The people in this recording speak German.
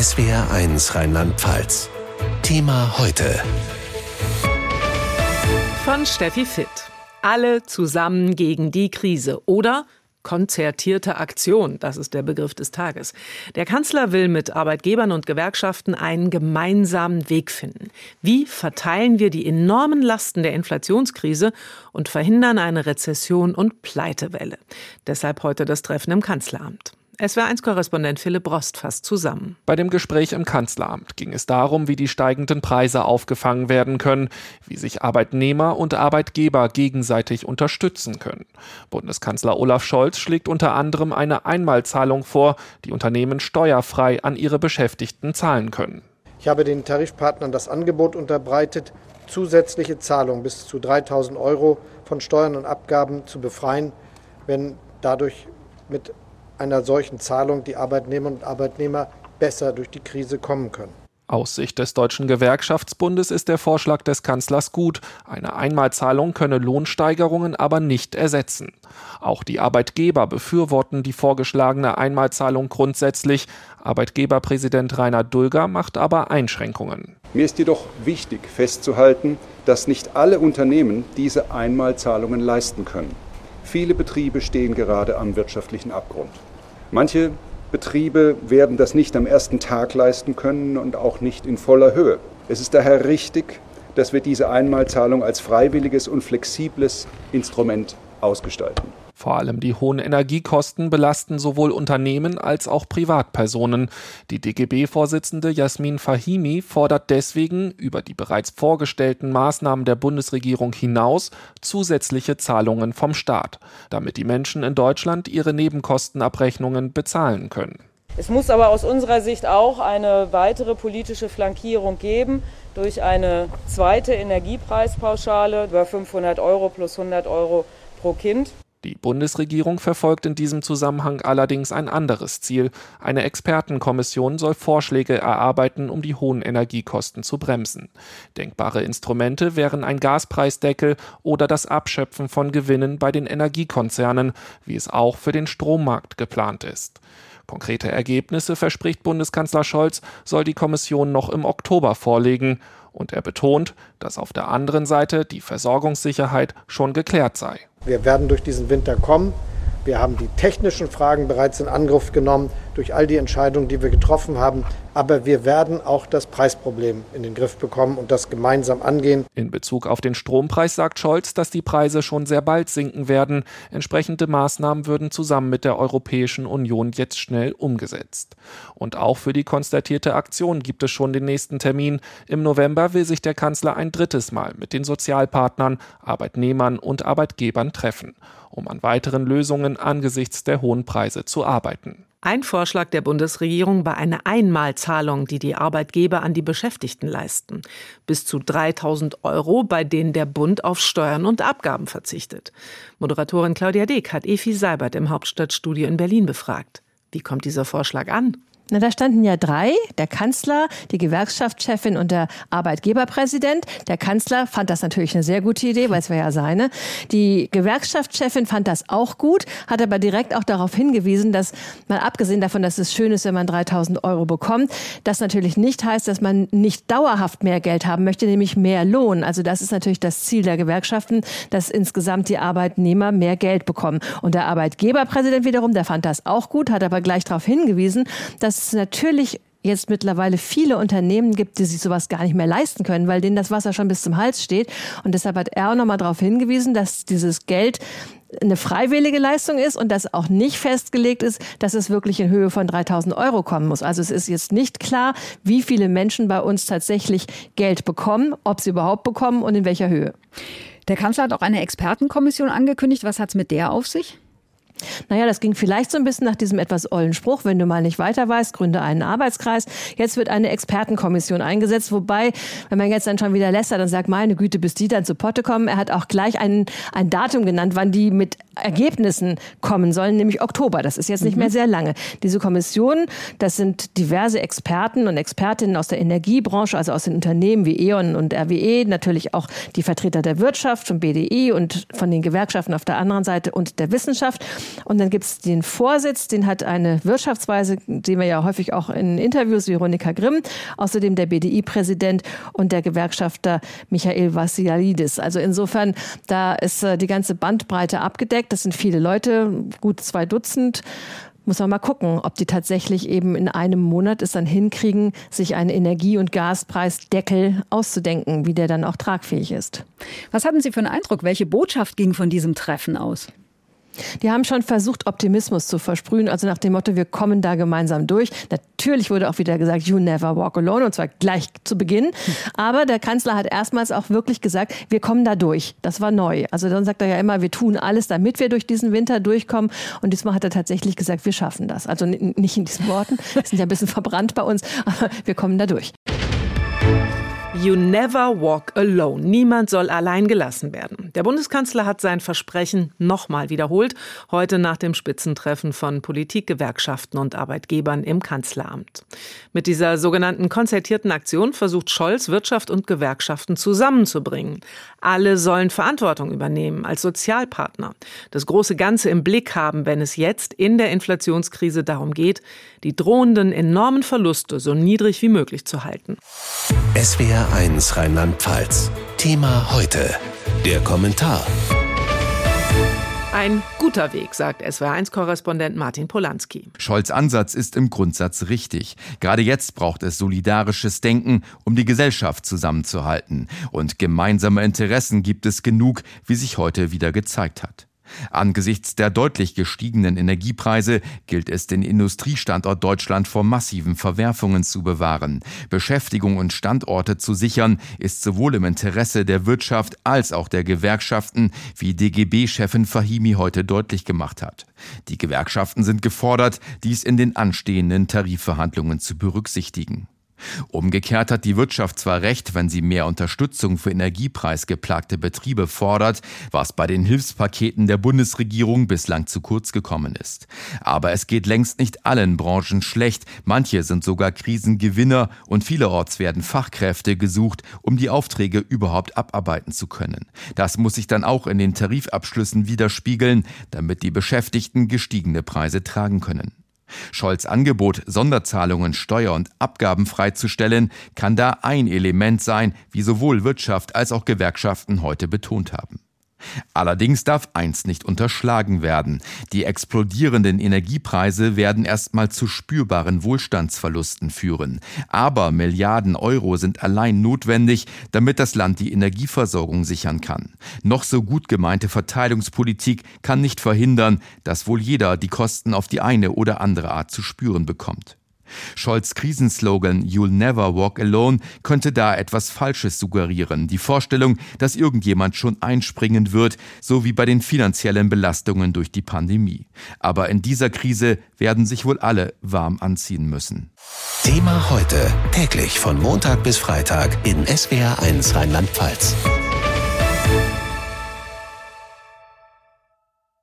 SWR1 Rheinland-Pfalz. Thema heute. Von Steffi Fitt. Alle zusammen gegen die Krise oder konzertierte Aktion, das ist der Begriff des Tages. Der Kanzler will mit Arbeitgebern und Gewerkschaften einen gemeinsamen Weg finden. Wie verteilen wir die enormen Lasten der Inflationskrise und verhindern eine Rezession und Pleitewelle? Deshalb heute das Treffen im Kanzleramt. SWR1-Korrespondent Philipp Rost fasst zusammen. Bei dem Gespräch im Kanzleramt ging es darum, wie die steigenden Preise aufgefangen werden können, wie sich Arbeitnehmer und Arbeitgeber gegenseitig unterstützen können. Bundeskanzler Olaf Scholz schlägt unter anderem eine Einmalzahlung vor, die Unternehmen steuerfrei an ihre Beschäftigten zahlen können. Ich habe den Tarifpartnern das Angebot unterbreitet, zusätzliche Zahlungen bis zu 3000 Euro von Steuern und Abgaben zu befreien, wenn dadurch mit einer solchen Zahlung die Arbeitnehmerinnen und Arbeitnehmer besser durch die Krise kommen können. Aus Sicht des Deutschen Gewerkschaftsbundes ist der Vorschlag des Kanzlers gut. Eine Einmalzahlung könne Lohnsteigerungen aber nicht ersetzen. Auch die Arbeitgeber befürworten die vorgeschlagene Einmalzahlung grundsätzlich. Arbeitgeberpräsident Rainer Dulger macht aber Einschränkungen. Mir ist jedoch wichtig festzuhalten, dass nicht alle Unternehmen diese Einmalzahlungen leisten können. Viele Betriebe stehen gerade am wirtschaftlichen Abgrund. Manche Betriebe werden das nicht am ersten Tag leisten können und auch nicht in voller Höhe. Es ist daher richtig, dass wir diese Einmalzahlung als freiwilliges und flexibles Instrument ausgestalten. Vor allem die hohen Energiekosten belasten sowohl Unternehmen als auch Privatpersonen. Die DGB-Vorsitzende Jasmin Fahimi fordert deswegen über die bereits vorgestellten Maßnahmen der Bundesregierung hinaus zusätzliche Zahlungen vom Staat, damit die Menschen in Deutschland ihre Nebenkostenabrechnungen bezahlen können. Es muss aber aus unserer Sicht auch eine weitere politische Flankierung geben durch eine zweite Energiepreispauschale über 500 Euro plus 100 Euro pro Kind. Die Bundesregierung verfolgt in diesem Zusammenhang allerdings ein anderes Ziel. Eine Expertenkommission soll Vorschläge erarbeiten, um die hohen Energiekosten zu bremsen. Denkbare Instrumente wären ein Gaspreisdeckel oder das Abschöpfen von Gewinnen bei den Energiekonzernen, wie es auch für den Strommarkt geplant ist. Konkrete Ergebnisse, verspricht Bundeskanzler Scholz, soll die Kommission noch im Oktober vorlegen. Und er betont, dass auf der anderen Seite die Versorgungssicherheit schon geklärt sei. Wir werden durch diesen Winter kommen. Wir haben die technischen Fragen bereits in Angriff genommen durch all die Entscheidungen, die wir getroffen haben. Aber wir werden auch das Preisproblem in den Griff bekommen und das gemeinsam angehen. In Bezug auf den Strompreis sagt Scholz, dass die Preise schon sehr bald sinken werden. Entsprechende Maßnahmen würden zusammen mit der Europäischen Union jetzt schnell umgesetzt. Und auch für die konstatierte Aktion gibt es schon den nächsten Termin. Im November will sich der Kanzler ein drittes Mal mit den Sozialpartnern, Arbeitnehmern und Arbeitgebern treffen, um an weiteren Lösungen angesichts der hohen Preise zu arbeiten. Ein Vorschlag der Bundesregierung war eine Einmalzahlung, die die Arbeitgeber an die Beschäftigten leisten. Bis zu 3000 Euro, bei denen der Bund auf Steuern und Abgaben verzichtet. Moderatorin Claudia Deck hat Efi Seibert im Hauptstadtstudio in Berlin befragt. Wie kommt dieser Vorschlag an? Na, da standen ja drei, der Kanzler, die Gewerkschaftschefin und der Arbeitgeberpräsident. Der Kanzler fand das natürlich eine sehr gute Idee, weil es wäre ja seine. Die Gewerkschaftschefin fand das auch gut, hat aber direkt auch darauf hingewiesen, dass mal abgesehen davon, dass es schön ist, wenn man 3000 Euro bekommt, das natürlich nicht heißt, dass man nicht dauerhaft mehr Geld haben möchte, nämlich mehr Lohn. Also das ist natürlich das Ziel der Gewerkschaften, dass insgesamt die Arbeitnehmer mehr Geld bekommen. Und der Arbeitgeberpräsident wiederum, der fand das auch gut, hat aber gleich darauf hingewiesen, dass es natürlich jetzt mittlerweile viele Unternehmen gibt, die sich sowas gar nicht mehr leisten können, weil denen das Wasser schon bis zum Hals steht. Und deshalb hat er auch nochmal darauf hingewiesen, dass dieses Geld eine freiwillige Leistung ist und dass auch nicht festgelegt ist, dass es wirklich in Höhe von 3000 Euro kommen muss. Also es ist jetzt nicht klar, wie viele Menschen bei uns tatsächlich Geld bekommen, ob sie überhaupt bekommen und in welcher Höhe. Der Kanzler hat auch eine Expertenkommission angekündigt. Was hat es mit der auf sich? Naja, das ging vielleicht so ein bisschen nach diesem etwas ollen Spruch, wenn du mal nicht weiter weißt, gründe einen Arbeitskreis. Jetzt wird eine Expertenkommission eingesetzt, wobei, wenn man jetzt dann schon wieder lästert und sagt, meine Güte, bis die dann zu Potte kommen, er hat auch gleich ein, ein Datum genannt, wann die mit Ergebnissen kommen sollen, nämlich Oktober. Das ist jetzt nicht mhm. mehr sehr lange. Diese Kommission, das sind diverse Experten und Expertinnen aus der Energiebranche, also aus den Unternehmen wie E.ON und RWE, natürlich auch die Vertreter der Wirtschaft von BDI und von den Gewerkschaften auf der anderen Seite und der Wissenschaft. Und dann gibt es den Vorsitz, den hat eine Wirtschaftsweise, sehen wir ja häufig auch in Interviews, Veronika Grimm, außerdem der BDI-Präsident und der Gewerkschafter Michael Vassiliadis. Also insofern, da ist äh, die ganze Bandbreite abgedeckt. Das sind viele Leute, gut zwei Dutzend muss man mal gucken, ob die tatsächlich eben in einem Monat es dann hinkriegen, sich einen Energie- und Gaspreisdeckel auszudenken, wie der dann auch tragfähig ist. Was hatten Sie für einen Eindruck? Welche Botschaft ging von diesem Treffen aus? Die haben schon versucht, Optimismus zu versprühen, also nach dem Motto, wir kommen da gemeinsam durch. Natürlich wurde auch wieder gesagt, you never walk alone, und zwar gleich zu Beginn. Aber der Kanzler hat erstmals auch wirklich gesagt, wir kommen da durch. Das war neu. Also dann sagt er ja immer, wir tun alles, damit wir durch diesen Winter durchkommen. Und diesmal hat er tatsächlich gesagt, wir schaffen das. Also nicht in diesen Worten, wir sind ja ein bisschen verbrannt bei uns, aber wir kommen da durch. You never walk alone. Niemand soll allein gelassen werden. Der Bundeskanzler hat sein Versprechen nochmal wiederholt, heute nach dem Spitzentreffen von Politik, Gewerkschaften und Arbeitgebern im Kanzleramt. Mit dieser sogenannten konzertierten Aktion versucht Scholz, Wirtschaft und Gewerkschaften zusammenzubringen. Alle sollen Verantwortung übernehmen als Sozialpartner, das große Ganze im Blick haben, wenn es jetzt in der Inflationskrise darum geht, die drohenden enormen Verluste so niedrig wie möglich zu halten. SWR 1 Rheinland-Pfalz. Thema heute. Der Kommentar. Ein guter Weg, sagt SWR1-Korrespondent Martin Polanski. Scholz Ansatz ist im Grundsatz richtig. Gerade jetzt braucht es solidarisches Denken, um die Gesellschaft zusammenzuhalten. Und gemeinsame Interessen gibt es genug, wie sich heute wieder gezeigt hat. Angesichts der deutlich gestiegenen Energiepreise gilt es, den Industriestandort Deutschland vor massiven Verwerfungen zu bewahren. Beschäftigung und Standorte zu sichern, ist sowohl im Interesse der Wirtschaft als auch der Gewerkschaften, wie DGB-Chefin Fahimi heute deutlich gemacht hat. Die Gewerkschaften sind gefordert, dies in den anstehenden Tarifverhandlungen zu berücksichtigen. Umgekehrt hat die Wirtschaft zwar recht, wenn sie mehr Unterstützung für energiepreisgeplagte Betriebe fordert, was bei den Hilfspaketen der Bundesregierung bislang zu kurz gekommen ist. Aber es geht längst nicht allen Branchen schlecht, manche sind sogar Krisengewinner und vielerorts werden Fachkräfte gesucht, um die Aufträge überhaupt abarbeiten zu können. Das muss sich dann auch in den Tarifabschlüssen widerspiegeln, damit die Beschäftigten gestiegene Preise tragen können. Scholz Angebot, Sonderzahlungen steuer- und abgabenfrei zu stellen, kann da ein Element sein, wie sowohl Wirtschaft als auch Gewerkschaften heute betont haben. Allerdings darf eins nicht unterschlagen werden. Die explodierenden Energiepreise werden erstmal zu spürbaren Wohlstandsverlusten führen. Aber Milliarden Euro sind allein notwendig, damit das Land die Energieversorgung sichern kann. Noch so gut gemeinte Verteilungspolitik kann nicht verhindern, dass wohl jeder die Kosten auf die eine oder andere Art zu spüren bekommt. Scholz Krisenslogan You'll never walk alone könnte da etwas Falsches suggerieren. Die Vorstellung, dass irgendjemand schon einspringen wird, so wie bei den finanziellen Belastungen durch die Pandemie. Aber in dieser Krise werden sich wohl alle warm anziehen müssen. Thema heute, täglich von Montag bis Freitag in SWR1 Rheinland-Pfalz.